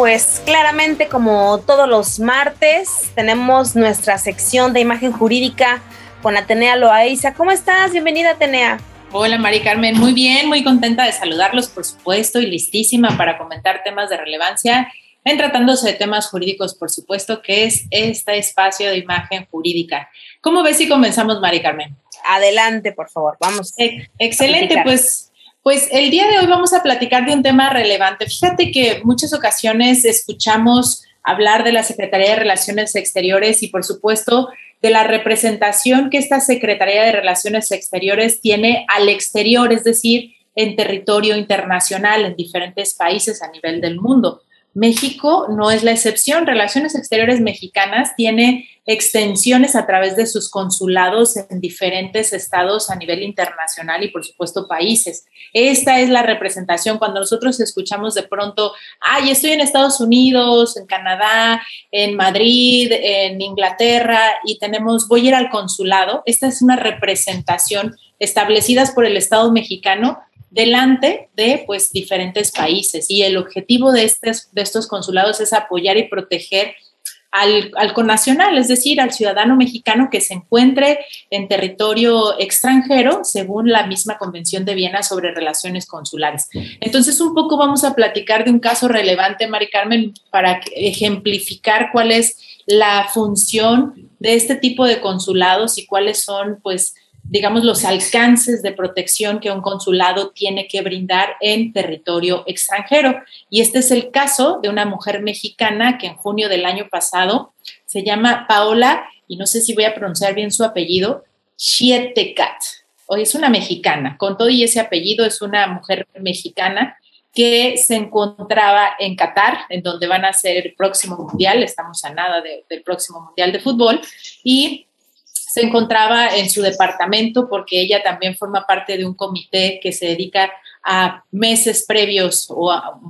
pues claramente como todos los martes tenemos nuestra sección de imagen jurídica con Atenea Loaiza. ¿Cómo estás? Bienvenida, Atenea. Hola, Mari Carmen. Muy bien, muy contenta de saludarlos, por supuesto, y listísima para comentar temas de relevancia en tratándose de temas jurídicos, por supuesto, que es este espacio de imagen jurídica. ¿Cómo ves si comenzamos, Mari Carmen? Adelante, por favor, vamos. excelente, pues pues el día de hoy vamos a platicar de un tema relevante. Fíjate que muchas ocasiones escuchamos hablar de la Secretaría de Relaciones Exteriores y por supuesto de la representación que esta Secretaría de Relaciones Exteriores tiene al exterior, es decir, en territorio internacional, en diferentes países a nivel del mundo. México no es la excepción. Relaciones Exteriores Mexicanas tiene extensiones a través de sus consulados en diferentes estados a nivel internacional y por supuesto países. Esta es la representación cuando nosotros escuchamos de pronto, ay, estoy en Estados Unidos, en Canadá, en Madrid, en Inglaterra y tenemos, voy a ir al consulado. Esta es una representación establecidas por el Estado mexicano delante de pues diferentes países y el objetivo de estos, de estos consulados es apoyar y proteger al, al connacional, es decir, al ciudadano mexicano que se encuentre en territorio extranjero, según la misma Convención de Viena sobre relaciones consulares. Entonces, un poco vamos a platicar de un caso relevante, Mari Carmen, para ejemplificar cuál es la función de este tipo de consulados y cuáles son, pues, digamos, los alcances de protección que un consulado tiene que brindar en territorio extranjero. Y este es el caso de una mujer mexicana que en junio del año pasado se llama Paola, y no sé si voy a pronunciar bien su apellido, Chietecat. Hoy es una mexicana, con todo y ese apellido es una mujer mexicana que se encontraba en Qatar, en donde van a ser el próximo mundial, estamos a nada del próximo mundial de fútbol, y se encontraba en su departamento porque ella también forma parte de un comité que se dedica a meses previos o a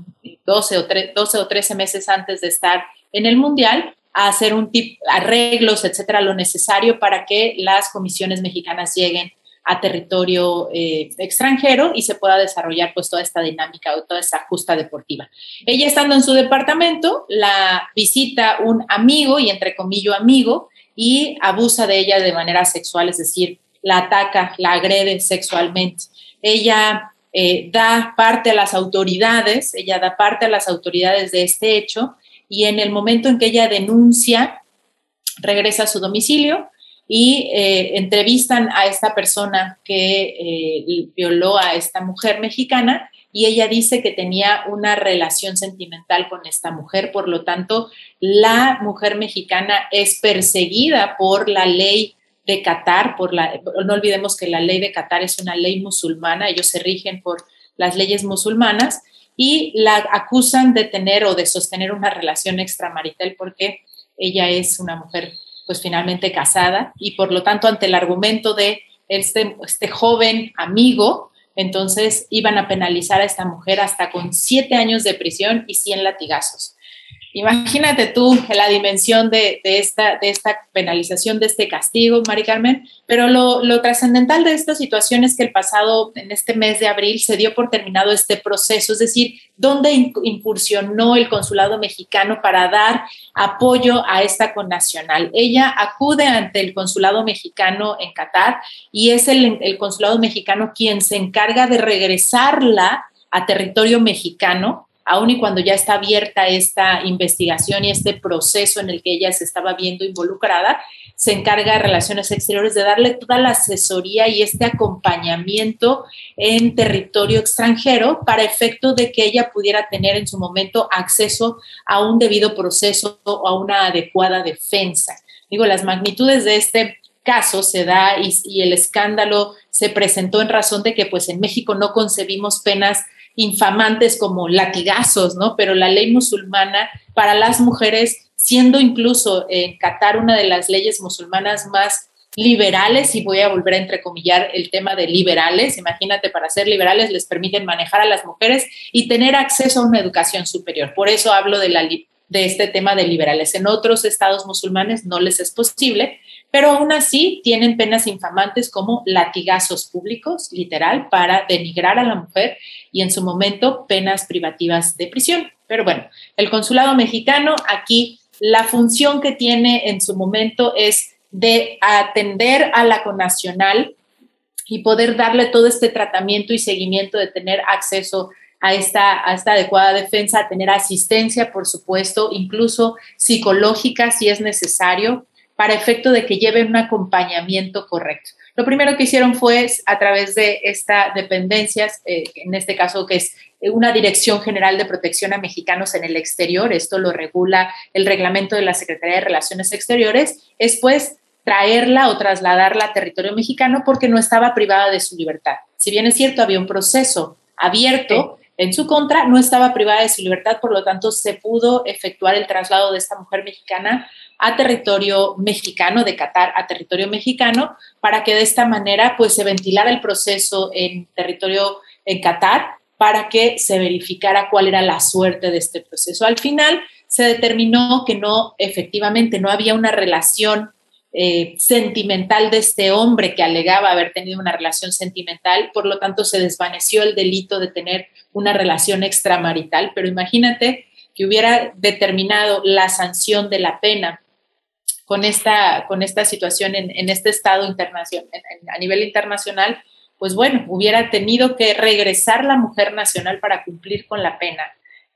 12 o, 12 o 13 meses antes de estar en el Mundial a hacer un tip, arreglos, etcétera, lo necesario para que las comisiones mexicanas lleguen a territorio eh, extranjero y se pueda desarrollar pues toda esta dinámica o toda esta justa deportiva. Ella estando en su departamento, la visita un amigo y entre comillas amigo y abusa de ella de manera sexual, es decir, la ataca, la agrede sexualmente. Ella eh, da parte a las autoridades, ella da parte a las autoridades de este hecho y en el momento en que ella denuncia, regresa a su domicilio y eh, entrevistan a esta persona que eh, violó a esta mujer mexicana y ella dice que tenía una relación sentimental con esta mujer, por lo tanto, la mujer mexicana es perseguida por la ley de Qatar, por la, no olvidemos que la ley de Qatar es una ley musulmana, ellos se rigen por las leyes musulmanas y la acusan de tener o de sostener una relación extramarital porque ella es una mujer pues finalmente casada y por lo tanto ante el argumento de este, este joven amigo entonces iban a penalizar a esta mujer hasta con siete años de prisión y 100 latigazos. Imagínate tú la dimensión de, esta, penalización, de este castigo, Mari Carmen, pero lo, trascendental de esta situación es que el pasado, en este mes de abril, se dio por terminado este proceso, es decir, donde incursionó el consulado mexicano para dar apoyo a esta connacional. Ella acude ante el consulado mexicano en Qatar y es el consulado mexicano quien se encarga de regresarla a territorio mexicano aun y cuando ya está abierta esta investigación y este proceso en el que ella se estaba viendo involucrada, se encarga de Relaciones Exteriores de darle toda la asesoría y este acompañamiento en territorio extranjero para efecto de que ella pudiera tener en su momento acceso a un debido proceso o a una adecuada defensa. Digo, las magnitudes de este caso se da y, y el escándalo se presentó en razón de que pues en México no concebimos penas infamantes como latigazos, ¿no? Pero la ley musulmana para las mujeres, siendo incluso en Qatar una de las leyes musulmanas más liberales, y voy a volver a entrecomillar el tema de liberales, imagínate, para ser liberales les permiten manejar a las mujeres y tener acceso a una educación superior. Por eso hablo de, la, de este tema de liberales. En otros estados musulmanes no les es posible, pero aún así tienen penas infamantes como latigazos públicos, literal, para denigrar a la mujer y en su momento penas privativas de prisión. Pero bueno, el consulado mexicano aquí, la función que tiene en su momento es de atender a la conacional y poder darle todo este tratamiento y seguimiento de tener acceso a esta, adecuada defensa, tener asistencia, por supuesto, incluso psicológica si es necesario, para efecto de que lleven un acompañamiento correcto. Lo primero que hicieron fue a través de esta dependencias, eh, en este caso que es una Dirección General de Protección a Mexicanos en el Exterior, esto lo regula el reglamento de la Secretaría de Relaciones Exteriores, es pues traerla o trasladarla a territorio mexicano porque no estaba privada de su libertad. Si bien es cierto, había un proceso abierto en su contra, no estaba privada de su libertad, por lo tanto se pudo efectuar el traslado de esta mujer mexicana a territorio mexicano, de Qatar a territorio mexicano, para que de esta manera pues se ventilara el proceso en territorio en Qatar para que se verificara cuál era la suerte de este proceso. Al final se determinó que no, efectivamente, no había una relación eh, sentimental de este hombre que alegaba haber tenido una relación sentimental, por lo tanto se desvaneció el delito de tener una relación extramarital, pero imagínate que hubiera determinado la sanción de la pena con esta, con esta situación en, este estado internacional, a nivel internacional, pues bueno, hubiera tenido que regresar la mujer nacional para cumplir con la pena.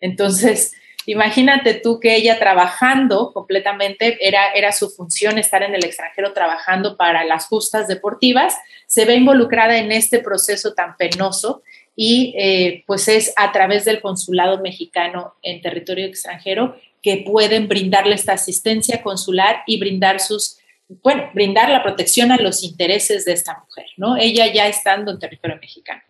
Entonces, imagínate tú que ella trabajando completamente, era, era su función estar en el extranjero trabajando para las justas deportivas, se ve involucrada en este proceso tan penoso y eh, pues es a través del consulado mexicano en territorio extranjero que pueden brindarle esta asistencia consular y brindar sus, bueno, brindar la protección a los intereses de esta mujer, ¿no? Ella ya estando en territorio mexicano.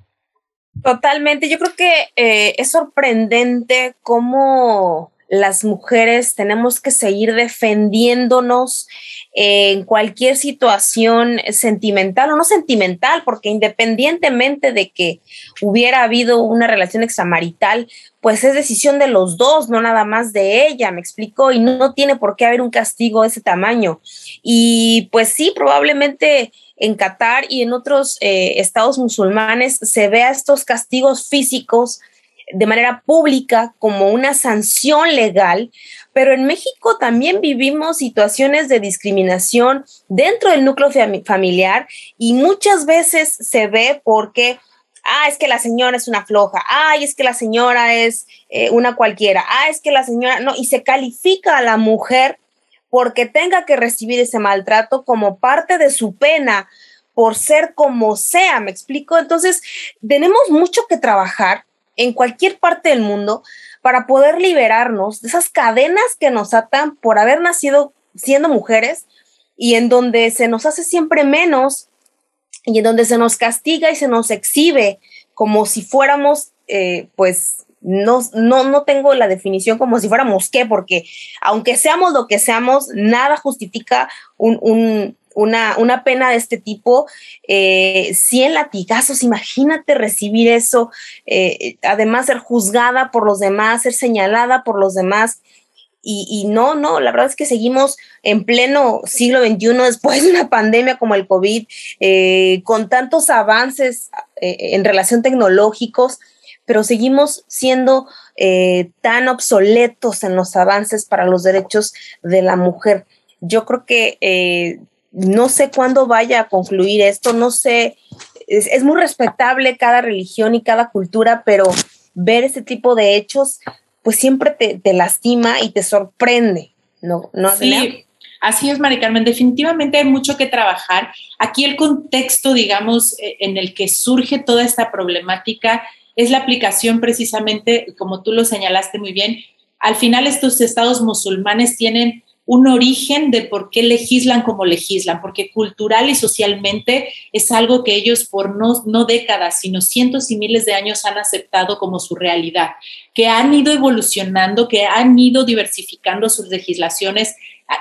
Totalmente, yo creo que eh, es sorprendente cómo las mujeres tenemos que seguir defendiéndonos en cualquier situación sentimental o no sentimental, porque independientemente de que hubiera habido una relación extramarital, pues es decisión de los dos, no nada más de ella, me explico, y no tiene por qué haber un castigo de ese tamaño. Y pues sí, probablemente en Qatar y en otros eh, estados musulmanes se vea estos castigos físicos de manera pública como una sanción legal, pero en México también vivimos situaciones de discriminación dentro del núcleo familiar y muchas veces se ve porque, ah, es que la señora es una floja, ay, es que la señora es eh, una cualquiera, ah, es que la señora, no, y se califica a la mujer porque tenga que recibir ese maltrato como parte de su pena por ser como sea, me explico. Entonces, tenemos mucho que trabajar en cualquier parte del mundo para poder liberarnos de esas cadenas que nos atan por haber nacido siendo mujeres y en donde se nos hace siempre menos y en donde se nos castiga y se nos exhibe como si fuéramos, eh, pues, no, no, no tengo la definición como si fuéramos qué, porque aunque seamos lo que seamos, nada justifica un, un, una, una pena de este tipo, eh, 100 latigazos, imagínate recibir eso, eh, además ser juzgada por los demás, ser señalada por los demás. Y, no, no, la verdad es que seguimos en pleno siglo XXI después de una pandemia como el COVID, eh, con tantos avances eh, en relación tecnológicos, pero seguimos siendo tan obsoletos en los avances para los derechos de la mujer. Yo creo que no sé cuándo vaya a concluir esto, no sé, es, muy respetable cada religión y cada cultura, pero ver este tipo de hechos, pues siempre te, lastima y te sorprende, ¿no? ¿No sí, así es, Mari Carmen, definitivamente hay mucho que trabajar. Aquí el contexto, digamos, e, en el que surge toda esta problemática es la aplicación precisamente, como tú lo señalaste muy bien, al final estos estados musulmanes tienen un origen de por qué legislan como legislan, porque cultural y socialmente es algo que ellos por no, no décadas, sino cientos y miles de años han aceptado como su realidad, que han ido evolucionando, que han ido diversificando sus legislaciones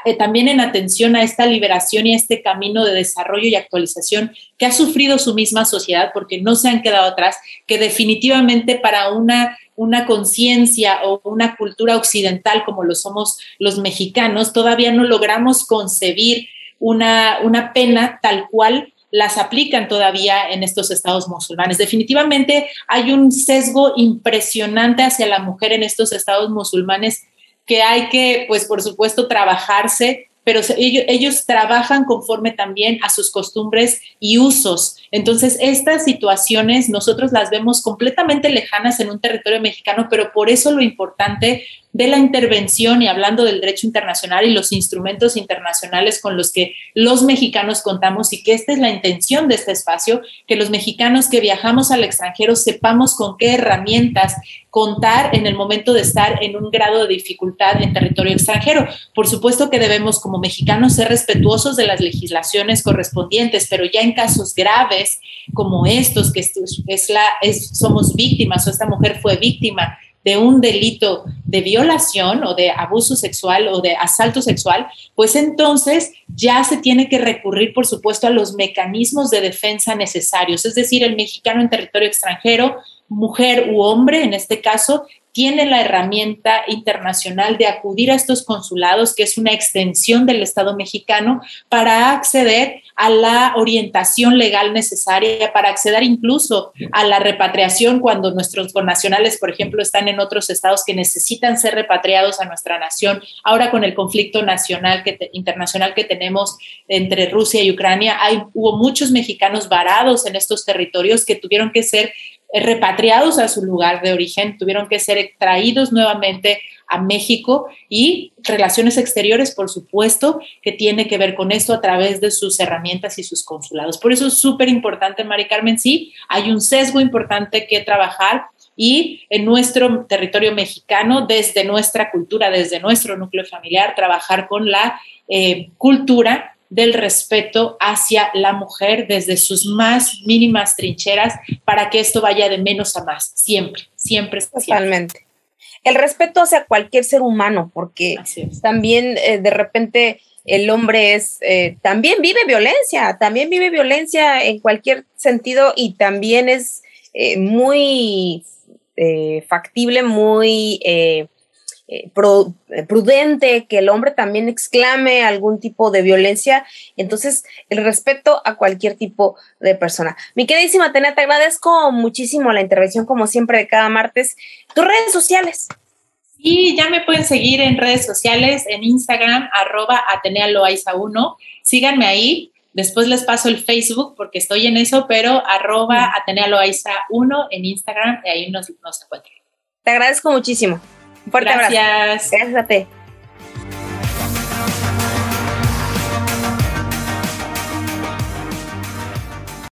eh, también en atención a esta liberación y a este camino de desarrollo y actualización que ha sufrido su misma sociedad porque no se han quedado atrás, que definitivamente para una, una conciencia o una cultura occidental como lo somos los mexicanos, todavía no logramos concebir una, una pena tal cual las aplican todavía en estos estados musulmanes. Definitivamente hay un sesgo impresionante hacia la mujer en estos estados musulmanes que hay que, pues por supuesto, trabajarse, pero ellos, trabajan conforme también a sus costumbres y usos. Entonces, estas situaciones nosotros las vemos completamente lejanas en un territorio mexicano, pero por eso lo importante de la intervención y hablando del derecho internacional y los instrumentos internacionales con los que los mexicanos contamos y que esta es la intención de este espacio, que los mexicanos que viajamos al extranjero sepamos con qué herramientas contar en el momento de estar en un grado de dificultad en territorio extranjero. Por supuesto que debemos como mexicanos ser respetuosos de las legislaciones correspondientes, pero ya en casos graves como estos, que es la, somos víctimas o esta mujer fue víctima de un delito de violación o de abuso sexual o de asalto sexual, pues entonces ya se tiene que recurrir, por supuesto, a los mecanismos de defensa necesarios. Es decir, el mexicano en territorio extranjero, mujer u hombre en este caso, tiene la herramienta internacional de acudir a estos consulados, que es una extensión del Estado mexicano, para acceder a la orientación legal necesaria, para acceder incluso a la repatriación cuando nuestros connacionales, por ejemplo, están en otros estados que necesitan ser repatriados a nuestra nación. Ahora con el conflicto nacional que internacional que tenemos entre Rusia y Ucrania, hay, hubo muchos mexicanos varados en estos territorios que tuvieron que ser repatriados a su lugar de origen, tuvieron que ser traídos nuevamente a México y relaciones exteriores, por supuesto, que tiene que ver con esto a través de sus herramientas y sus consulados. Por eso es súper importante, Mari Carmen, sí, hay un sesgo importante que trabajar y en nuestro territorio mexicano, desde nuestra cultura, desde nuestro núcleo familiar, trabajar con la eh, cultura del respeto hacia la mujer desde sus más mínimas trincheras para que esto vaya de menos a más, siempre, siempre. Totalmente. El respeto hacia cualquier ser humano, porque también eh, de repente el hombre es, eh, también vive violencia, también vive violencia en cualquier sentido y también es eh, muy factible, muy eh, eh, prudente, que el hombre también exclame algún tipo de violencia. Entonces, el respeto a cualquier tipo de persona. Mi queridísima Atenea, te agradezco muchísimo la intervención, como siempre, de cada martes. Tus redes sociales. Y ya me pueden seguir en redes sociales, en Instagram, arroba Atenea Loaiza 1. Síganme ahí. Después les paso el Facebook porque estoy en eso, pero arroba Atenea Loaiza 1 en Instagram y ahí nos, nos encuentran. Te agradezco muchísimo. Un fuerte Gracias. abrazo. Gracias a ti.